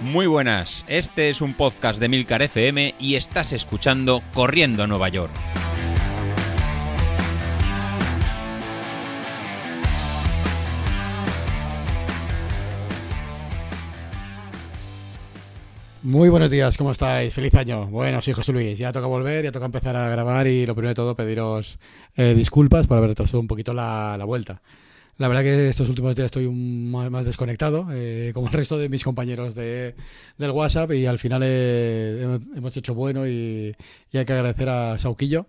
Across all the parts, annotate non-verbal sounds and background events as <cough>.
Muy buenas, este es un podcast de Milcar FM y estás escuchando Corriendo a Nueva York. Muy buenos días, ¿cómo estáis? Feliz año. Bueno, soy José Luis. Ya toca volver, ya toca empezar a grabar y lo primero de todo pediros eh, disculpas por haber retrasado un poquito la, la vuelta. La verdad que estos últimos días estoy un, más, desconectado, eh, como el resto de mis compañeros de, del WhatsApp, y al final eh, hemos, hecho bueno y, hay que agradecer a Sauquillo,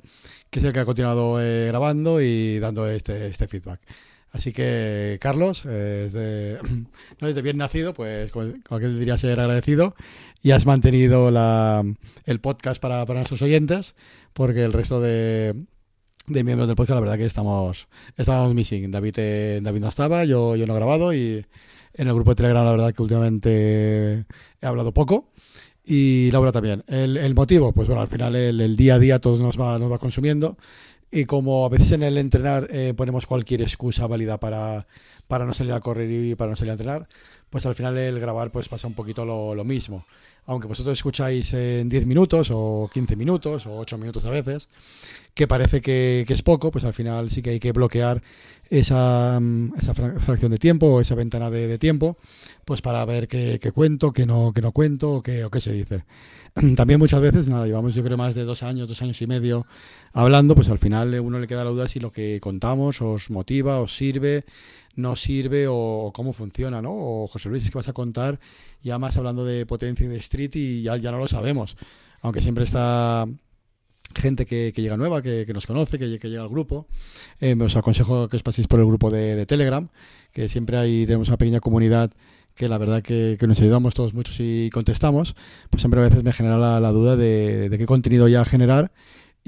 que es el que ha continuado eh, grabando y dando este, este feedback. Así que, Carlos, eh, es de, <clears throat> no es de bien nacido, pues como, como aquel diría ser agradecido, y has mantenido la, el podcast para nuestros oyentes, porque el resto de, de miembros del podcast, la verdad que estamos, estamos missing. David, eh, David no estaba, yo, yo no he grabado y en el grupo de Telegram la verdad que últimamente he hablado poco y Laura también. El, el motivo, pues bueno, al final el, el, día a día todo nos va, nos va consumiendo y como a veces en el entrenar eh, ponemos cualquier excusa válida para, para no salir a correr y para no salir a entrenar, pues al final el grabar pues pasa un poquito lo, mismo. Aunque vosotros escucháis en 10 minutos o 15 minutos o 8 minutos a veces, que parece que, es poco, pues al final sí que hay que bloquear esa, esa fracción de tiempo o esa ventana de, tiempo, pues para ver qué, cuento, qué no, qué no cuento qué, o qué se dice. <clears throat> También muchas veces, nada, llevamos yo creo más de dos años, dos años y medio hablando, pues al final uno le queda la duda si lo que contamos os motiva, os sirve, no sirve o, cómo funciona, ¿no? O José Luis, es que vas a contar ya más hablando de potencia y de street y ya, ya no lo sabemos. Aunque siempre está gente que, llega nueva, que, que nos conoce, que, llega al grupo. Eh, os aconsejo que os paséis por el grupo de, Telegram, que siempre ahí tenemos una pequeña comunidad que la verdad que, nos ayudamos todos muchos y contestamos. Pues siempre a veces me genera la, duda de, qué contenido ya generar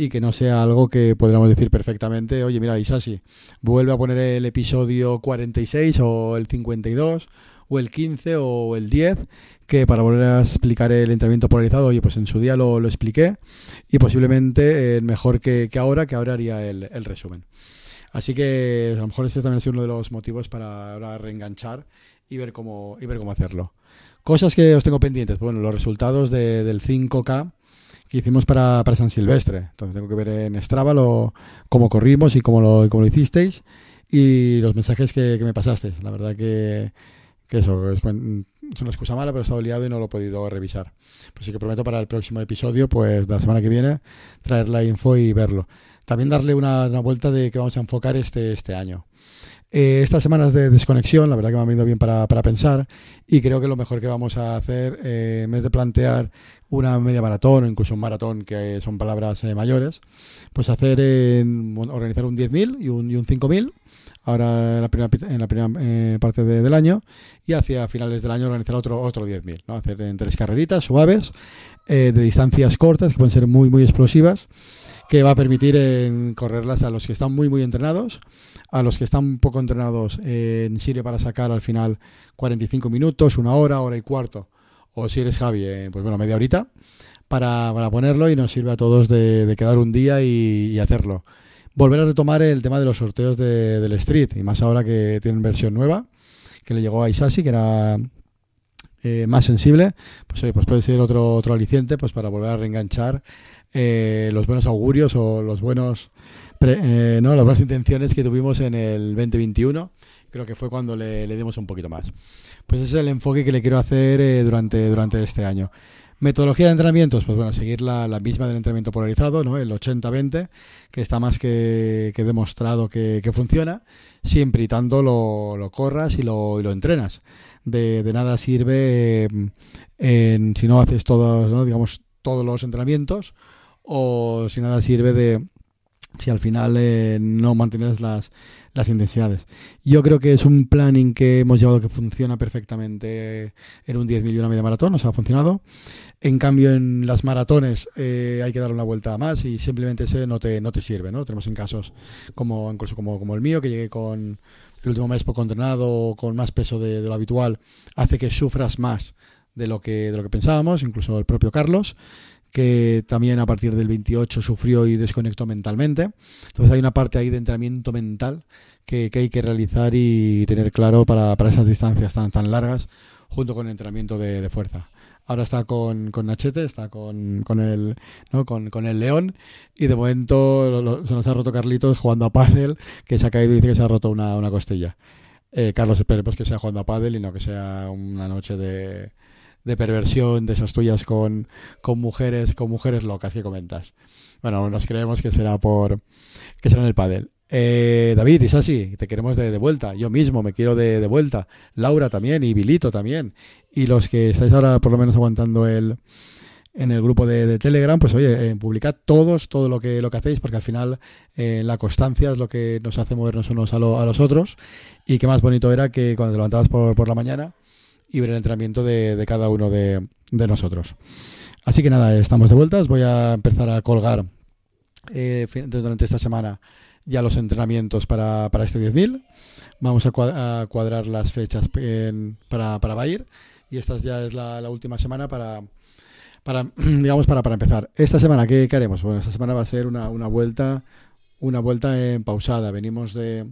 y que no sea algo que podríamos decir perfectamente, oye, mira, Isasi, vuelve a poner el episodio 46 o el 52 o el 15 o el 10, que para volver a explicar el entrenamiento polarizado, oye, pues en su día lo, expliqué y posiblemente eh, mejor que, ahora, que ahora haría el, resumen. Así que a lo mejor este también ha sido uno de los motivos para ahora reenganchar y ver cómo, y ver cómo hacerlo. Cosas que os tengo pendientes, bueno, los resultados de, del 5K que hicimos para, para, San Silvestre. Entonces tengo que ver en Strava lo, cómo corrimos y cómo lo, cómo lo hicisteis y los mensajes que, que me pasasteis. La verdad que que eso, es, una excusa mala, pero he estado liado y no lo he podido revisar. Pues sí que prometo para el próximo episodio, pues de la semana que viene, traer la info y verlo. También darle una, una vuelta de que vamos a enfocar este, este año. Eh, estas semanas de desconexión, la verdad que me han venido bien para, para pensar y creo que lo mejor que vamos a hacer, eh, en vez de plantear una media maratón o incluso un maratón, que son palabras eh, mayores, pues hacer, en, organizar un 10.000 y un, y un 5.000 ahora en la primera, eh, parte de, del año y hacia finales del año organizar otro, otro 10.000, ¿no? hacer en tres carreritas suaves, eh, de distancias cortas, que pueden ser muy, muy explosivas, que va a permitir correrlas a los que están muy, muy entrenados, a los que están poco entrenados eh, sirve para sacar al final 45 minutos, una hora, hora y cuarto, o si eres Javi, eh, pues bueno, media horita, para, para, ponerlo y nos sirve a todos de, de quedar un día y, hacerlo. Volver a retomar el tema de los sorteos de, del Street, y más ahora que tienen versión nueva, que le llegó a Isasi, que era eh, más sensible, pues, oye, pues puede ser otro, otro aliciente pues para volver a reenganchar eh, los buenos augurios o los buenos pre, eh, no las buenas intenciones que tuvimos en el 2021 creo que fue cuando le, le dimos un poquito más pues ese es el enfoque que le quiero hacer eh, durante, durante este año Metodología de entrenamientos, pues bueno, seguir la, la misma del entrenamiento polarizado, ¿no? El 80-20, que está más que, que demostrado que, que, funciona, siempre y tanto lo, lo corras y lo, y lo entrenas. De, de, nada sirve si no haces todos, ¿no? digamos, todos los entrenamientos, o si nada sirve de si al final eh, no mantienes las, las intensidades. Yo creo que es un planning que hemos llevado que funciona perfectamente en un 10.000 y una media maratón, o ha funcionado. En cambio, en las maratones eh, hay que dar una vuelta más y simplemente ese no te, no te sirve, ¿no? Tenemos en casos como, incluso como, como el mío, que llegué con el último mes poco entrenado, con más peso de, de lo habitual, hace que sufras más de lo que, de lo que pensábamos, incluso el propio Carlos que también a partir del 28 sufrió y desconectó mentalmente. Entonces hay una parte ahí de entrenamiento mental que, que hay que realizar y tener claro para, para esas distancias tan, tan largas junto con el entrenamiento de, fuerza. Ahora está con, con Nachete, está con, con, el, ¿no? con, con el León y de momento se nos ha roto Carlitos jugando a pádel, que se ha caído y dice que se ha roto una, una costilla. Eh, Carlos, esperemos que sea jugando a pádel y no que sea una noche de, de perversión de esas tuyas con, con mujeres con mujeres locas que comentas. Bueno, nos creemos que será por que será en el pádel. Eh, David, es así, te queremos de, vuelta. Yo mismo me quiero de, vuelta. Laura también y Vilito también. Y los que estáis ahora por lo menos aguantando el en el grupo de, Telegram, pues oye, eh, publicad todos todo lo que lo que hacéis, porque al final eh, la constancia es lo que nos hace movernos unos a, a, los otros. Y qué más bonito era que cuando te levantabas por, por la mañana y ver el entrenamiento de, de cada uno de, de, nosotros. Así que nada, estamos de vuelta. voy a empezar a colgar durante esta semana ya los entrenamientos para, para este 10.000. Vamos a, cuadrar las fechas para, para Bayer y esta ya es la, última semana para, para <clears throat> digamos, para, para empezar. Esta semana, ¿qué, haremos? Bueno, esta semana va a ser una, una vuelta una vuelta en pausada. Venimos de,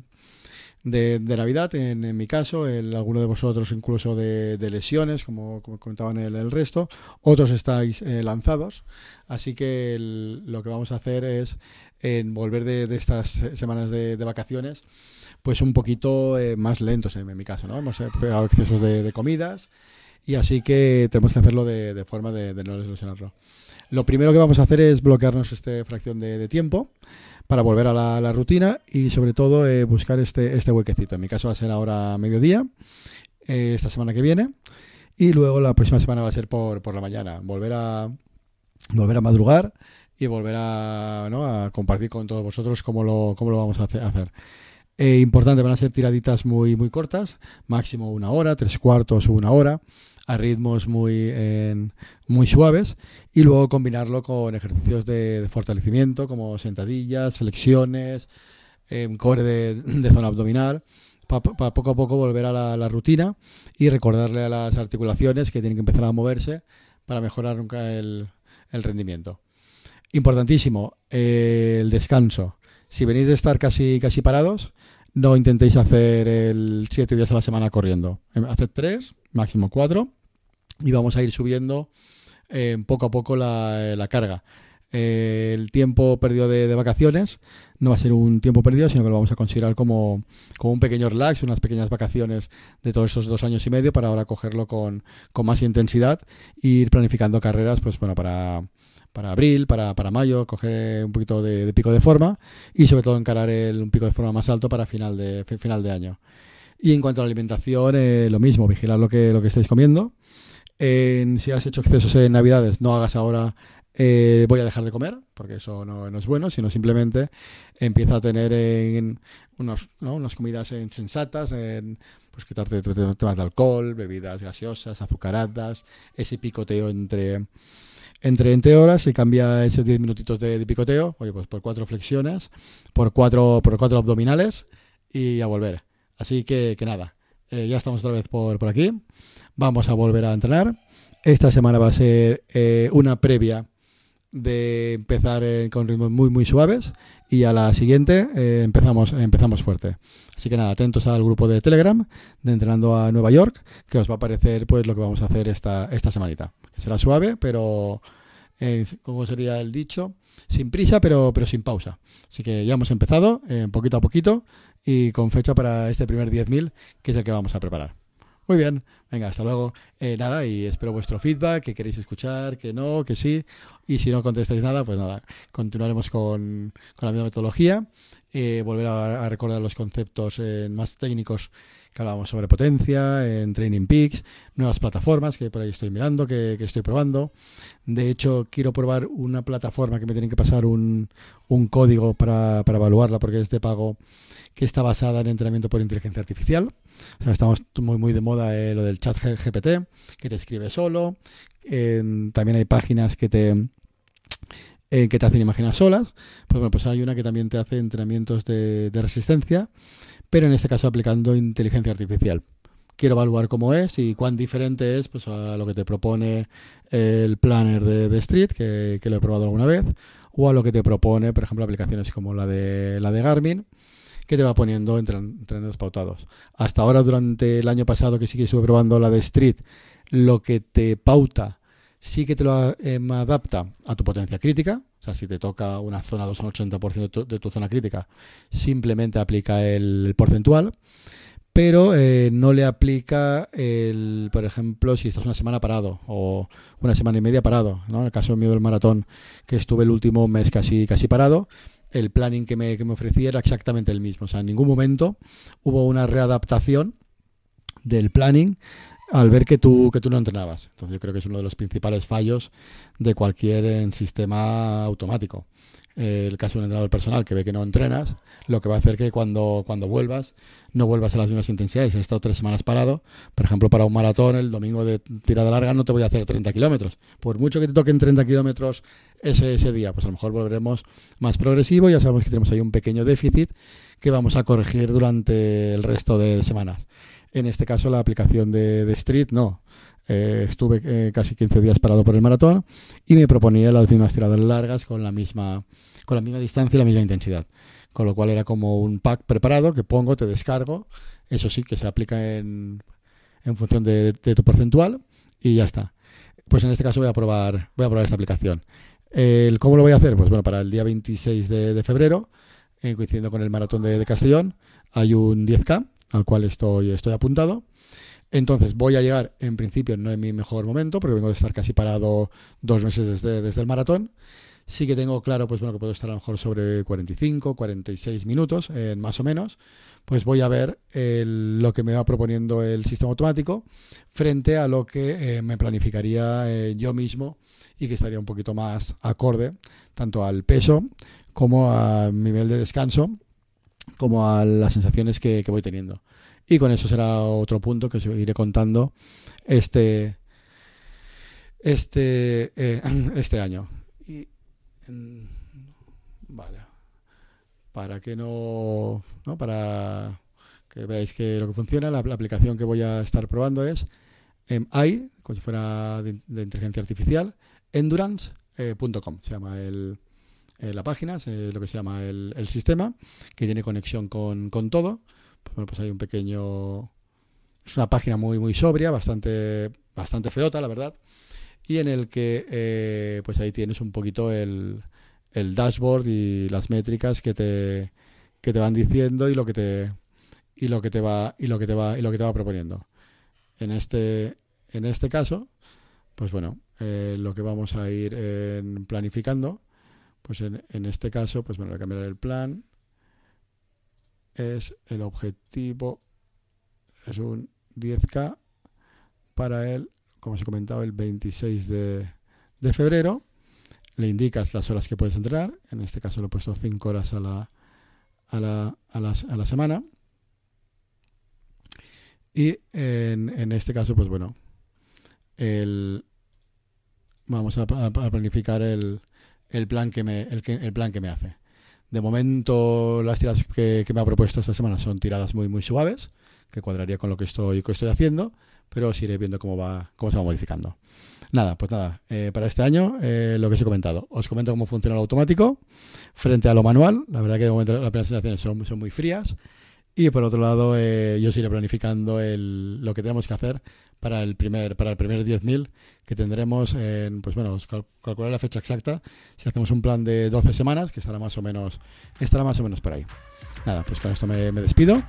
de, Navidad, en, mi caso, el, alguno de vosotros incluso de, lesiones, como, comentaban el, resto, otros estáis eh, lanzados, así que lo que vamos a hacer es en volver de, estas semanas de, vacaciones, pues un poquito eh, más lentos en, mi caso, ¿no? Hemos pegado excesos de, comidas y así que tenemos que hacerlo de, forma de, no lesionarlo. Lo primero que vamos a hacer es bloquearnos esta fracción de, tiempo para volver a la, rutina y sobre todo eh, buscar este, este huequecito. En mi caso va a ser ahora mediodía, esta semana que viene, y luego la próxima semana va a ser por, por la mañana. Volver a, volver a madrugar y volver a, compartir con todos vosotros cómo lo, cómo lo vamos a hacer. Eh, importante, van a ser tiraditas muy, muy cortas, máximo una hora, tres cuartos o una hora, a ritmos muy, muy suaves, y luego combinarlo con ejercicios de, fortalecimiento como sentadillas, flexiones, eh, core de, zona abdominal, para poco a poco volver a la, rutina y recordarle a las articulaciones que tienen que empezar a moverse para mejorar nunca el rendimiento. Importantísimo, eh, el descanso. Si venís de estar casi, casi parados, no intentéis hacer el siete días a la semana corriendo. Haced tres, máximo cuatro, y vamos a ir subiendo eh, poco a poco la, carga. Eh, el tiempo perdido de, vacaciones no va a ser un tiempo perdido, sino que lo vamos a considerar como, como, un pequeño relax, unas pequeñas vacaciones de todos estos dos años y medio para ahora cogerlo con, con más intensidad e ir planificando carreras, pues bueno, para para abril, para, para mayo, coger un poquito de, pico de forma y sobre todo encarar el, un pico de forma más alto para final de, final de año. Y en cuanto a la alimentación, eh, lo mismo, vigilar lo que, lo que estáis comiendo. Si has hecho excesos en Navidades, no hagas ahora eh, voy a dejar de comer, porque eso no, es bueno, sino simplemente empieza a tener en unos, unas comidas insensatas, en, pues quitarte temas de alcohol, bebidas gaseosas, azucaradas, ese picoteo entre entre 20 horas y cambia esos 10 minutitos de, picoteo, oye, pues por cuatro flexiones, por cuatro, por cuatro abdominales y a volver. Así que, que nada, eh, ya estamos otra vez por, por aquí. Vamos a volver a entrenar. Esta semana va a ser eh, una previa de empezar eh, con ritmos muy muy suaves y a la siguiente empezamos empezamos fuerte así que nada atentos al grupo de Telegram de entrenando a Nueva York que os va a aparecer pues lo que vamos a hacer esta esta semanita será suave, pero, eh, ¿cómo sería el dicho? Sin prisa, pero, pero sin pausa. Así que ya hemos empezado, eh, poquito a poquito, y con fecha para este primer 10.000, que es el que vamos a preparar. Muy bien, venga, hasta luego. Eh, nada, y espero vuestro feedback, que queréis escuchar, que no, que sí. Y si no contestáis nada, pues nada, continuaremos con, con la misma metodología. Eh, volver a, a, recordar los conceptos más técnicos que hablábamos sobre potencia, en Training Peaks, nuevas plataformas que por ahí estoy mirando, que, estoy probando. De hecho, quiero probar una plataforma que me tienen que pasar un, un código para, evaluarla porque es de pago que está basada en entrenamiento por inteligencia artificial. O sea, estamos muy, muy de moda eh, lo del chat GPT, que te escribe solo. también hay páginas que te eh, que te hacen imágenes solas. Pues bueno, pues hay una que también te hace entrenamientos de resistencia pero en este caso aplicando inteligencia artificial. Quiero evaluar cómo es y cuán diferente es pues, a lo que te propone el planner de, Street, que, lo he probado alguna vez, o a lo que te propone, por ejemplo, aplicaciones como la de, la de Garmin, que te va poniendo entrenos pautados. Hasta ahora, durante el año pasado que sí que estuve probando la de Street, lo que te pauta sí que te lo em, adapta a tu potencia crítica. Si te toca una zona 2 al 80% de tu, zona crítica, simplemente aplica el porcentual pero eh, no le aplica el, por ejemplo, si estás una semana parado o una semana y media parado, ¿no? En el caso mío del maratón, que estuve el último mes casi, casi parado, el planning que me, que me ofrecía era exactamente el mismo. O sea, en ningún momento hubo una readaptación del planning al ver que tú, que tú no entrenabas. Entonces yo creo que es uno de los principales fallos de cualquier eh, sistema automático. el caso de un entrenador personal que ve que no entrenas, lo que va a hacer que cuando, cuando vuelvas, no vuelvas a las mismas intensidades. He estado tres semanas parado, por ejemplo, para un maratón, el domingo de tirada larga no te voy a hacer 30 kilómetros. Por mucho que te toquen 30 kilómetros ese, ese día, pues a lo mejor volveremos más progresivo. Ya sabemos que tenemos ahí un pequeño déficit que vamos a corregir durante el resto de semanas. En este caso, la aplicación de, Street no. Eh, estuve eh, casi 15 días parado por el maratón y me proponía las mismas tiradas largas con la misma, con la misma distancia y la misma intensidad. Con lo cual era como un pack preparado que pongo, te descargo. Eso sí, que se aplica en, en función de, tu porcentual y ya está. Pues en este caso voy a probar, voy a probar esta aplicación. ¿Cómo lo voy a hacer? Pues bueno, para el día 26 de, febrero, eh, coincidiendo con el maratón de, de Castellón, hay un 10K al cual estoy, estoy apuntado. Entonces voy a llegar, en principio, no en mi mejor momento, porque vengo de estar casi parado dos meses desde, desde el maratón. Sí que tengo claro, pues bueno, que puedo estar a lo mejor sobre 45, 46 minutos, más o menos. Pues voy a ver lo que me va proponiendo el sistema automático frente a lo que eh, me planificaría eh, yo mismo y que estaría un poquito más acorde tanto al peso como a nivel de descanso como a las sensaciones que, voy teniendo. Y con eso será otro punto que os iré contando este, este, eh, <clears throat> este año. Y, vale. Para que no, no, para que veáis que lo que funciona, la, aplicación que voy a estar probando es em, AI, como si fuera de, inteligencia artificial, endurance.com, se llama el, eh, la página, es lo que se llama el, sistema, que tiene conexión con, todo. Pues, bueno, pues hay un pequeño... Es una página muy, muy sobria, bastante, bastante feota, la verdad. Y en el que, eh, pues ahí tienes un poquito el, el dashboard y las métricas que te, que te van diciendo y lo que te y lo que te va y lo que te va y lo que te va proponiendo en este en este caso pues bueno eh, lo que vamos a ir planificando pues en, este caso, pues bueno, voy a cambiar el plan. Es el objetivo, es un 10K para él, como os he comentado, el 26 de, febrero. Le indicas las horas que puedes entrenar. En este caso lo he puesto 5 horas a la, a la, a la, semana. Y en, en, este caso, pues bueno, el, vamos a planificar el, el plan que me, el, el plan que me hace. De momento, las tiradas que, me ha propuesto esta semana son tiradas muy, muy suaves, que cuadraría con lo que estoy, que estoy haciendo, pero os iré viendo cómo, va, cómo se va modificando. Nada, pues nada, eh, para este año eh, lo que os he comentado. Os comento cómo funciona el automático frente a lo manual. La verdad que de momento las presentaciones son, son muy frías. Y por otro lado, eh, yo os iré planificando el, lo que tenemos que hacer para el primer para el primer 10.000 que tendremos en, pues bueno, calcular la fecha exacta, si hacemos un plan de 12 semanas, que estará más o menos estará más o menos por ahí. Nada, pues con esto me, despido.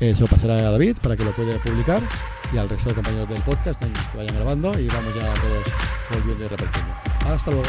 Eh, se lo pasaré a David para que lo pueda publicar y al resto de compañeros del podcast que vayan grabando y vamos ya todos volviendo y repitiendo. Hasta luego.